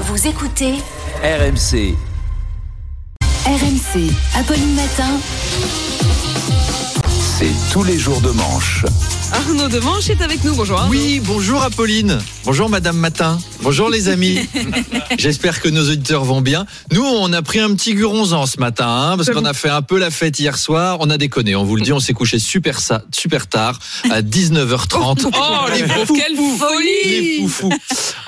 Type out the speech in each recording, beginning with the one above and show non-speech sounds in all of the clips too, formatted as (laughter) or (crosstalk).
Vous écoutez RMC. RMC, Apolline Matin. C'est tous les jours de manche. Arnaud Demanche est avec nous. Bonjour. Arnaud. Oui, bonjour Apolline. Bonjour Madame Matin. Bonjour les amis. (laughs) J'espère que nos auditeurs vont bien. Nous, on a pris un petit guronzan ce matin, hein, parce qu'on a fait un peu la fête hier soir. On a déconné, on vous le dit, on s'est couché super, super tard, à 19h30. Oh, les pauvres, quelle Les folie foufous.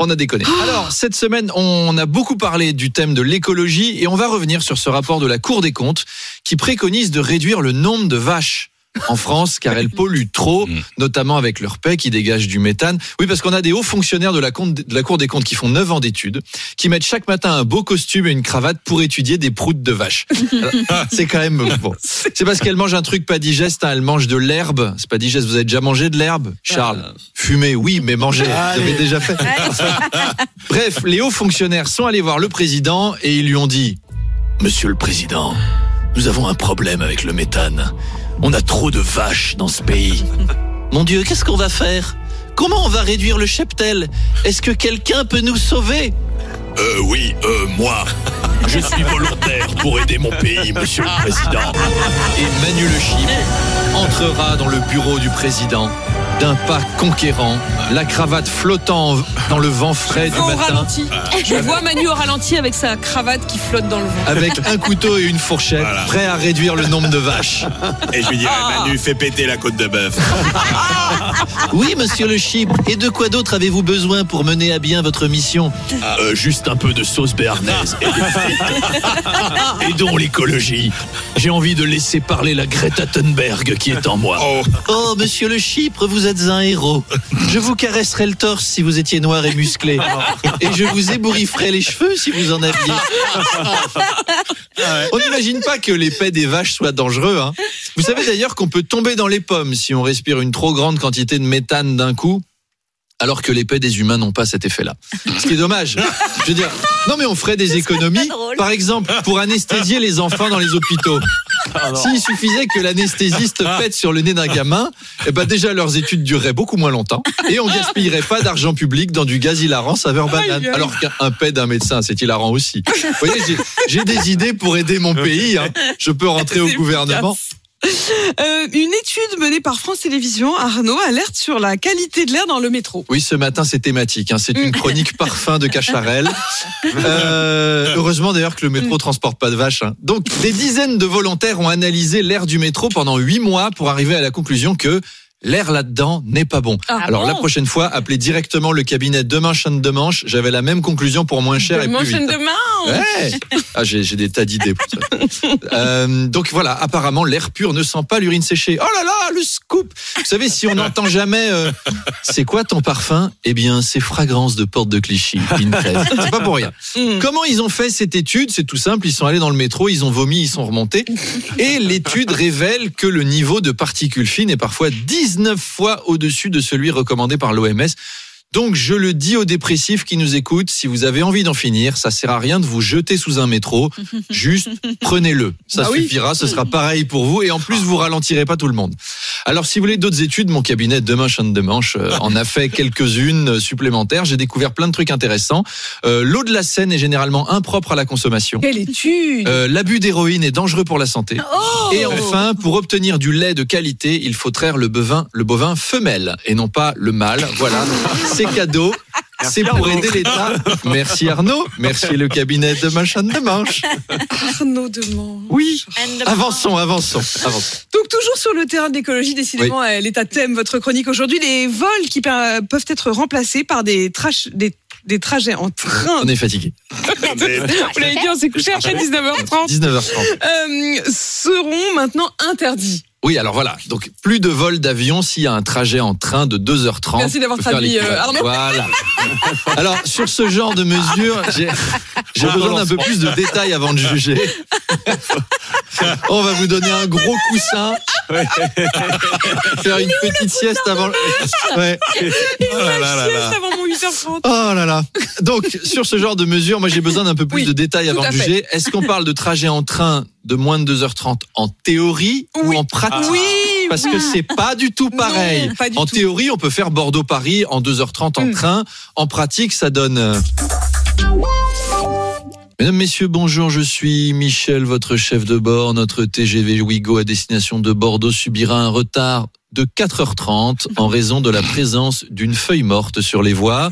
On a déconné. Alors, cette semaine, on a beaucoup parlé du thème de l'écologie et on va revenir sur ce rapport de la Cour des comptes qui préconise de réduire le nombre de vaches en France car elles polluent trop, notamment avec leur paix qui dégage du méthane. Oui, parce qu'on a des hauts fonctionnaires de la, compte- de la Cour des comptes qui font 9 ans d'études, qui mettent chaque matin un beau costume et une cravate pour étudier des proutes de vaches. Alors, (laughs) C'est quand même bon. C'est parce qu'elles mangent un truc pas digeste, hein, elles mangent de l'herbe. C'est pas digeste, vous avez déjà mangé de l'herbe Charles? Fumer, oui, mais manger, vous avez déjà fait. (laughs) Bref, les hauts fonctionnaires sont allés voir le président et ils lui ont dit Monsieur le président, nous avons un problème avec le méthane. On a trop de vaches dans ce pays. (laughs) Mon Dieu, qu'est-ce qu'on va faire? Comment on va réduire le cheptel? Est-ce que quelqu'un peut nous sauver? Euh, oui, euh, moi. (laughs) Je suis volontaire pour aider mon pays, monsieur le président. Et Manu Le Chip entrera dans le bureau du président d'un pas conquérant, la cravate flottant dans le vent frais du Au matin. ralenti. Je vois Manu au ralenti avec sa cravate qui flotte dans le vent. avec un couteau et une fourchette, Voilà. prêt à réduire le nombre de vaches. Et je lui dirais, Ah. Manu, fais péter la côte de bœuf. (laughs) Oui, monsieur le Chip. Et de quoi d'autre avez-vous besoin pour mener à bien votre mission Euh, juste un peu de sauce béarnaise et des. Aidons (laughs) l'écologie. J'ai envie de laisser parler la Greta Thunberg qui est en moi. Oh, Oh, monsieur le Chypre, vous êtes un héros. Je vous caresserais le torse si vous étiez noir et musclé. Et je vous ébourifferais les cheveux si vous en aviez. On n'imagine pas que les pets des vaches soient dangereux. hein. Vous savez d'ailleurs qu'on peut tomber dans les pommes si on respire une trop grande quantité de méthane d'un coup alors que les pets des humains n'ont pas cet effet-là. Ce qui est dommage. Je veux dire, non mais on ferait des économies, par exemple, pour anesthésier les enfants dans les hôpitaux. S'il suffisait que l'anesthésiste pète sur le nez d'un gamin, eh ben déjà leurs études dureraient beaucoup moins longtemps et on gaspillerait pas d'argent public dans du gaz hilarant saveur banane. Alors qu'un pet d'un médecin, c'est hilarant aussi. Vous voyez, j'ai- des idées pour aider mon pays. hein. Je peux rentrer au gouvernement. Euh, une étude menée par France Télévisions, Arnaud, alerte sur la qualité de l'air dans le métro. Oui, ce matin, c'est thématique. hein. C'est une chronique parfum de Cacharel. (laughs) Euh, heureusement d'ailleurs que le métro transporte pas de vaches. hein. Donc, des dizaines de volontaires ont analysé l'air du métro pendant huit mois pour arriver à la conclusion que l'air là-dedans n'est pas bon. Ah Alors, bon la prochaine fois, appelez directement le cabinet Demain Chaîne de Manche. J'avais la même conclusion pour moins cher et Demain, plus vite. demain. Ouais. Ah, j'ai j'ai des tas d'idées pour ça. (laughs) Euh, donc voilà, apparemment l'air pur ne sent pas l'urine séchée. Oh là là, le scoop Vous savez, si on n'entend jamais euh, c'est quoi ton parfum? Eh bien, c'est fragrance de porte de Clichy, Pinterest. C'est pas pour rien. Mm. Comment ils ont fait cette étude? C'est tout simple, ils sont allés dans le métro, ils ont vomi, ils sont remontés. Et l'étude révèle que le niveau de particules fines est parfois 19 fois au-dessus de celui recommandé par l'OMS. Donc je le dis aux dépressifs qui nous écoutent, si vous avez envie d'en finir, ça sert à rien de vous jeter sous un métro, (laughs) juste prenez-le. Ça Ah oui. suffira, ce sera pareil pour vous et en plus vous ralentirez pas tout le monde. Alors si vous voulez d'autres études, mon cabinet Demain Chaîne de Manche euh, en a fait quelques-unes euh, supplémentaires. J'ai découvert plein de trucs intéressants. Euh, L'eau de la Seine est généralement impropre à la consommation. Quelle étude Euh, L'abus d'héroïne est dangereux pour la santé. Oh Et enfin, pour obtenir du lait de qualité, il faut traire le bovin, le bovin femelle et non pas le mâle. Voilà, (laughs) c'est cadeau. C'est pour aider l'État. Merci Arnaud. Merci le cabinet de Machin de Manche. Arnaud Demanche. Oui. Avançons, avançons, avançons. Donc toujours sur le terrain de l'écologie, décidément, elle est à thème votre chronique aujourd'hui. Les vols qui peuvent être remplacés par des, trash- des, des trajets en train. On est fatigué. (laughs) Vous l'avez dit, on s'est couché après 19h30. 19h30. Euh, seront maintenant interdits. Oui, alors voilà. Donc, plus de vol d'avion s'il y a un trajet en train de 2h30. Merci d'avoir traduit, euh, Arnaud. Voilà. Alors, sur ce genre de mesures, j'ai- besoin d'un peu plus de détails avant de juger. (laughs) On va vous donner un gros coussin. Faire une petite sieste avant. Ouais. Oh là là là Sieste là. avant 8h30. Oh là là. Donc, sur ce genre de mesures, moi j'ai besoin d'un peu plus Oui, de détails avant de juger. Est-ce qu'on parle de trajet en train de moins de 2h30 en théorie Oui. ou en pratique Oui, Parce que c'est pas du tout pareil. Non, pas du en tout. théorie, on peut faire Bordeaux-Paris en 2h30 en Mm. train. En pratique, ça donne. euh, Mesdames, Messieurs, bonjour, je suis Michel, votre chef de bord. Notre TGV Ouigo à destination de Bordeaux subira un retard de 4h30 en raison de la présence d'une feuille morte sur les voies.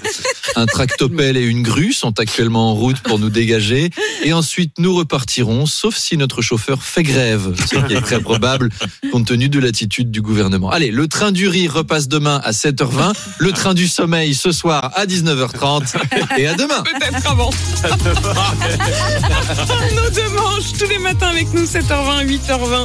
Un tractopelle et une grue sont actuellement en route pour nous dégager. Et ensuite, nous repartirons, sauf si notre chauffeur fait grève, ce qui est très probable compte tenu de l'attitude du gouvernement. Allez, le train du rire repasse demain à 7h20, le train du sommeil ce soir à 19h30 et à demain. Peut-être avant. (laughs) Nos deux manches tous les matins avec nous, 7h20, 8h20.